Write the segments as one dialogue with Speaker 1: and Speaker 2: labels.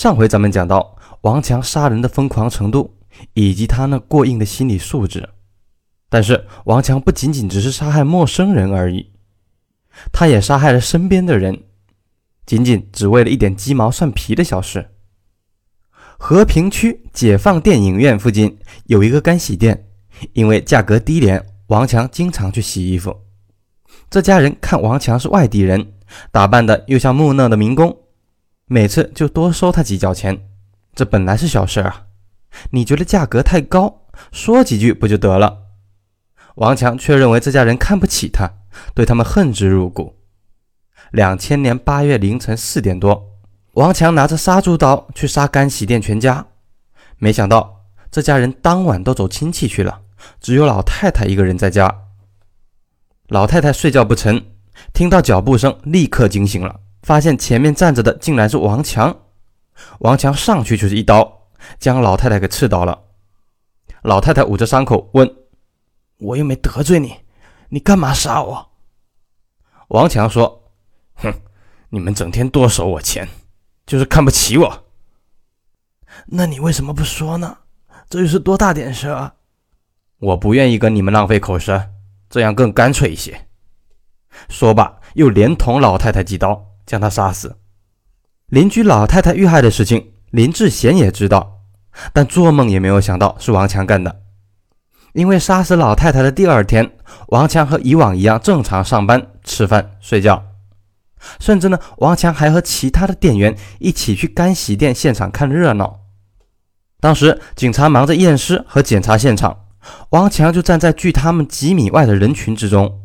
Speaker 1: 上回咱们讲到王强杀人的疯狂程度，以及他那过硬的心理素质。但是王强不仅仅只是杀害陌生人而已，他也杀害了身边的人，仅仅只为了一点鸡毛蒜皮的小事。和平区解放电影院附近有一个干洗店，因为价格低廉，王强经常去洗衣服。这家人看王强是外地人，打扮的又像木讷的民工。每次就多收他几角钱，这本来是小事啊。你觉得价格太高，说几句不就得了？王强却认为这家人看不起他，对他们恨之入骨。两千年八月凌晨四点多，王强拿着杀猪刀去杀干洗店全家，没想到这家人当晚都走亲戚去了，只有老太太一个人在家。老太太睡觉不成，听到脚步声，立刻惊醒了。发现前面站着的竟然是王强，王强上去就是一刀，将老太太给刺倒了。老太太捂着伤口问：“我又没得罪你，你干嘛杀我？”王强说：“哼，你们整天多收我钱，就是看不起我。
Speaker 2: 那你为什么不说呢？这又是多大点事啊？
Speaker 1: 我不愿意跟你们浪费口舌，这样更干脆一些。”说罢，又连捅老太太几刀。将他杀死。邻居老太太遇害的事情，林志贤也知道，但做梦也没有想到是王强干的。因为杀死老太太的第二天，王强和以往一样正常上班、吃饭、睡觉，甚至呢，王强还和其他的店员一起去干洗店现场看热闹。当时警察忙着验尸和检查现场，王强就站在距他们几米外的人群之中。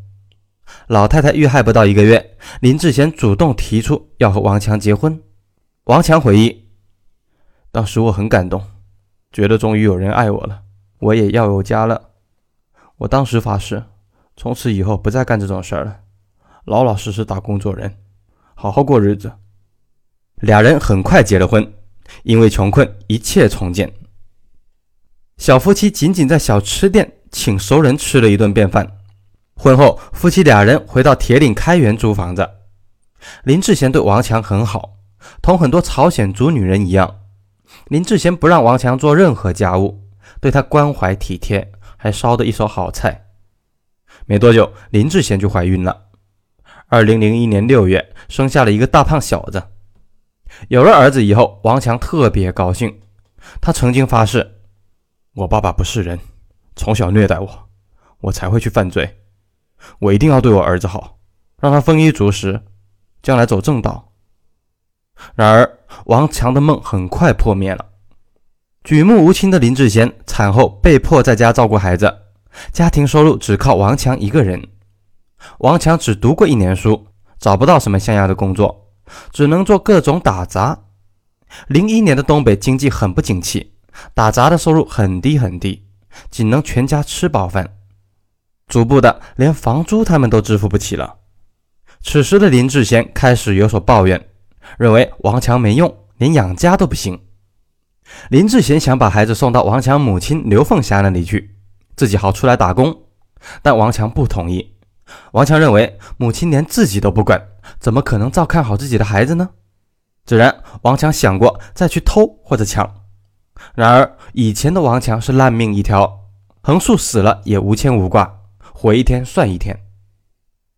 Speaker 1: 老太太遇害不到一个月，林志贤主动提出要和王强结婚。王强回忆，当时我很感动，觉得终于有人爱我了，我也要有家了。我当时发誓，从此以后不再干这种事儿了，老老实实打工做人，好好过日子。俩人很快结了婚，因为穷困，一切从简。小夫妻仅仅在小吃店请熟人吃了一顿便饭。婚后，夫妻俩人回到铁岭开原租房子。林志贤对王强很好，同很多朝鲜族女人一样。林志贤不让王强做任何家务，对他关怀体贴，还烧的一手好菜。没多久，林志贤就怀孕了。二零零一年六月，生下了一个大胖小子。有了儿子以后，王强特别高兴。他曾经发誓：“我爸爸不是人，从小虐待我，我才会去犯罪。”我一定要对我儿子好，让他丰衣足食，将来走正道。然而，王强的梦很快破灭了。举目无亲的林志贤产后被迫在家照顾孩子，家庭收入只靠王强一个人。王强只读过一年书，找不到什么像样的工作，只能做各种打杂。零一年的东北经济很不景气，打杂的收入很低很低，仅能全家吃饱饭。逐步的，连房租他们都支付不起了。此时的林志贤开始有所抱怨，认为王强没用，连养家都不行。林志贤想把孩子送到王强母亲刘凤霞那里去，自己好出来打工，但王强不同意。王强认为母亲连自己都不管，怎么可能照看好自己的孩子呢？自然，王强想过再去偷或者抢。然而，以前的王强是烂命一条，横竖死了也无牵无挂。活一天算一天，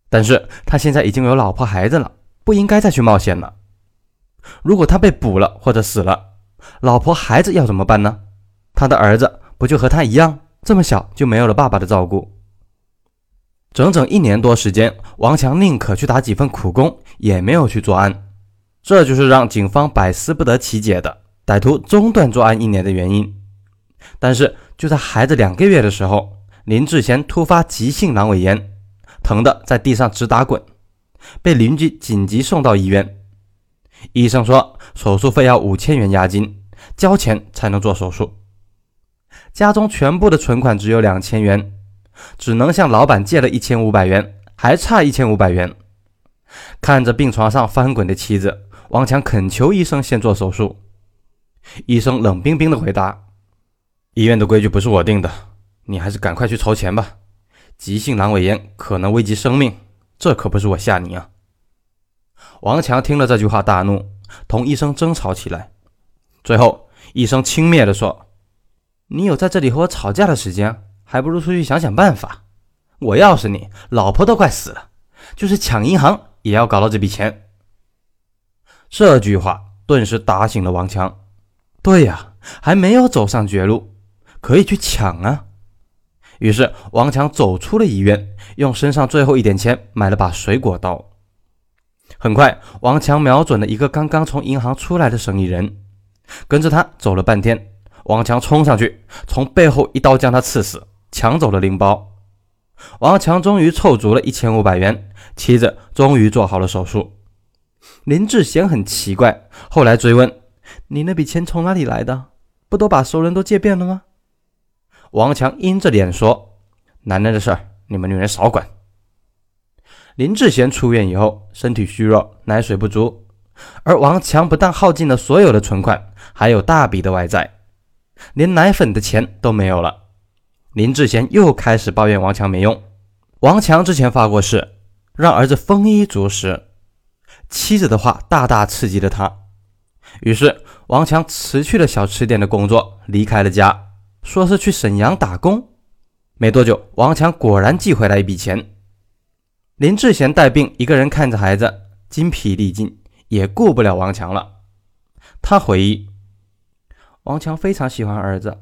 Speaker 1: 但是他现在已经有老婆孩子了，不应该再去冒险了。如果他被捕了或者死了，老婆孩子要怎么办呢？他的儿子不就和他一样，这么小就没有了爸爸的照顾？整整一年多时间，王强宁可去打几份苦工，也没有去作案，这就是让警方百思不得其解的歹徒中断作案一年的原因。但是就在孩子两个月的时候。林志贤突发急性阑尾炎，疼得在地上直打滚，被邻居紧急送到医院。医生说手术费要五千元押金，交钱才能做手术。家中全部的存款只有两千元，只能向老板借了一千五百元，还差一千五百元。看着病床上翻滚的妻子，王强恳求医生先做手术。医生冷冰冰的回答：“医院的规矩不是我定的。”你还是赶快去筹钱吧，急性阑尾炎可能危及生命，这可不是我吓你啊！王强听了这句话大怒，同医生争吵起来。最后医生轻蔑地说：“你有在这里和我吵架的时间，还不如出去想想办法。我要是你，老婆都快死了，就是抢银行也要搞到这笔钱。”这句话顿时打醒了王强。对呀，还没有走上绝路，可以去抢啊！于是王强走出了医院，用身上最后一点钱买了把水果刀。很快，王强瞄准了一个刚刚从银行出来的生意人，跟着他走了半天。王强冲上去，从背后一刀将他刺死，抢走了零包。王强终于凑足了一千五百元，妻子终于做好了手术。林志贤很奇怪，后来追问：“你那笔钱从哪里来的？不都把熟人都借遍了吗？”王强阴着脸说：“男人的事儿，你们女人少管。”林志贤出院以后，身体虚弱，奶水不足，而王强不但耗尽了所有的存款，还有大笔的外债，连奶粉的钱都没有了。林志贤又开始抱怨王强没用。王强之前发过誓，让儿子丰衣足食，妻子的话大大刺激了他，于是王强辞去了小吃店的工作，离开了家，说是去沈阳打工。没多久，王强果然寄回来一笔钱。林志贤带病，一个人看着孩子，精疲力尽，也顾不了王强了。他回忆，王强非常喜欢儿子，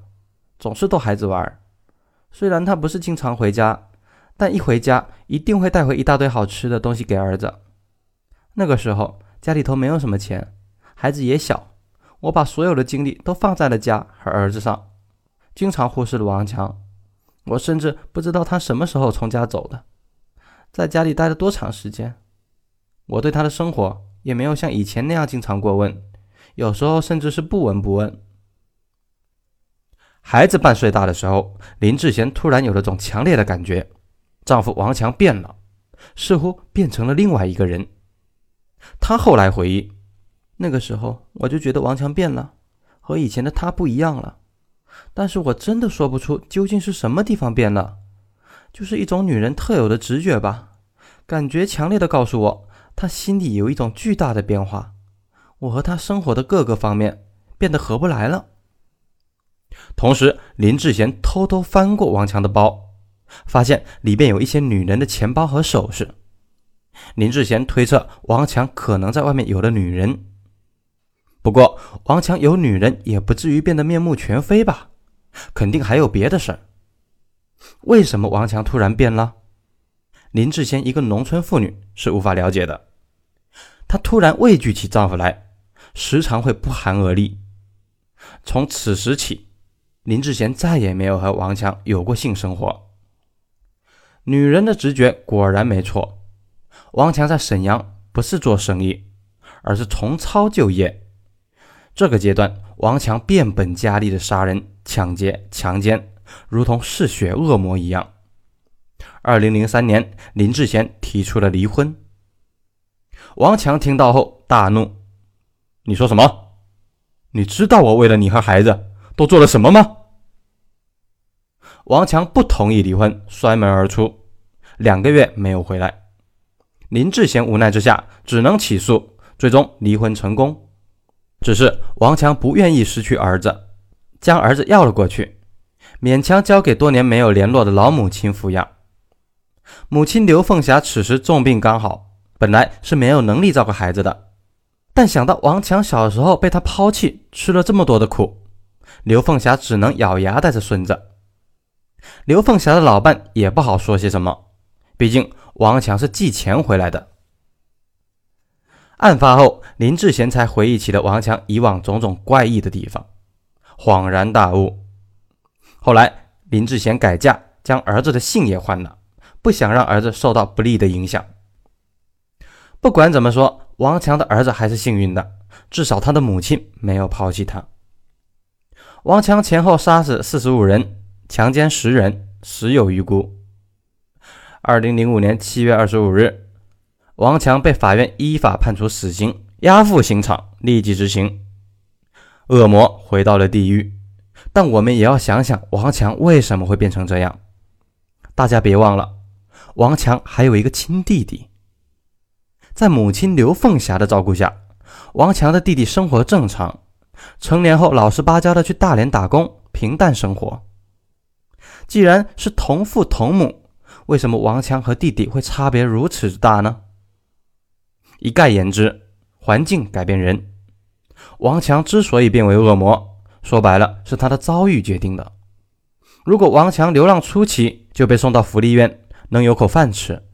Speaker 1: 总是逗孩子玩。虽然他不是经常回家，但一回家一定会带回一大堆好吃的东西给儿子。那个时候家里头没有什么钱，孩子也小，我把所有的精力都放在了家和儿子上，经常忽视了王强。我甚至不知道他什么时候从家走的。在家里待了多长时间？我对他的生活也没有像以前那样经常过问，有时候甚至是不闻不问。孩子半岁大的时候，林志贤突然有了种强烈的感觉：丈夫王强变了，似乎变成了另外一个人。她后来回忆，那个时候我就觉得王强变了，和以前的他不一样了，但是我真的说不出究竟是什么地方变了。就是一种女人特有的直觉吧，感觉强烈的告诉我，她心里有一种巨大的变化。我和她生活的各个方面变得合不来了。同时，林志贤偷偷翻过王强的包，发现里边有一些女人的钱包和首饰。林志贤推测王强可能在外面有了女人，不过王强有女人也不至于变得面目全非吧？肯定还有别的事儿。为什么王强突然变了？林志贤一个农村妇女是无法了解的。她突然畏惧起丈夫来，时常会不寒而栗。从此时起，林志贤再也没有和王强有过性生活。女人的直觉果然没错，王强在沈阳不是做生意，而是重操旧业。这个阶段，王强变本加厉的杀人、抢劫、强奸。如同嗜血恶魔一样。二零零三年，林志贤提出了离婚。王强听到后大怒：“你说什么？你知道我为了你和孩子都做了什么吗？”王强不同意离婚，摔门而出，两个月没有回来。林志贤无奈之下只能起诉，最终离婚成功。只是王强不愿意失去儿子，将儿子要了过去。勉强交给多年没有联络的老母亲抚养。母亲刘凤霞此时重病刚好，本来是没有能力照顾孩子的，但想到王强小时候被他抛弃，吃了这么多的苦，刘凤霞只能咬牙带着孙子。刘凤霞的老伴也不好说些什么，毕竟王强是寄钱回来的。案发后，林志贤才回忆起了王强以往种种怪异的地方，恍然大悟。后来，林志贤改嫁，将儿子的姓也换了，不想让儿子受到不利的影响。不管怎么说，王强的儿子还是幸运的，至少他的母亲没有抛弃他。王强前后杀死四十五人，强奸十人，死有余辜。二零零五年七月二十五日，王强被法院依法判处死刑，押赴刑场立即执行。恶魔回到了地狱。但我们也要想想王强为什么会变成这样。大家别忘了，王强还有一个亲弟弟。在母亲刘凤霞的照顾下，王强的弟弟生活正常，成年后老实巴交的去大连打工，平淡生活。既然是同父同母，为什么王强和弟弟会差别如此之大呢？一概言之，环境改变人。王强之所以变为恶魔，说白了是他的遭遇决定的。如果王强流浪初期就被送到福利院，能有口饭吃，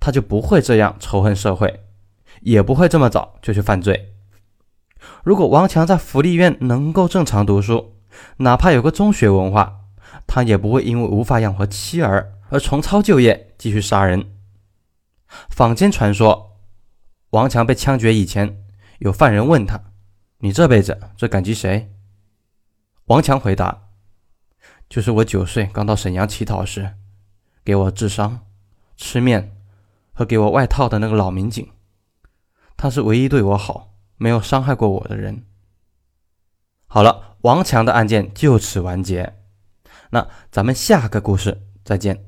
Speaker 1: 他就不会这样仇恨社会，也不会这么早就去犯罪。如果王强在福利院能够正常读书，哪怕有个中学文化，他也不会因为无法养活妻儿而重操旧业，继续杀人。坊间传说，王强被枪决以前，有犯人问他：“你这辈子最感激谁？”王强回答：“就是我九岁刚到沈阳乞讨时，给我治伤、吃面和给我外套的那个老民警，他是唯一对我好。”没有伤害过我的人。好了，王强的案件就此完结。那咱们下个故事再见。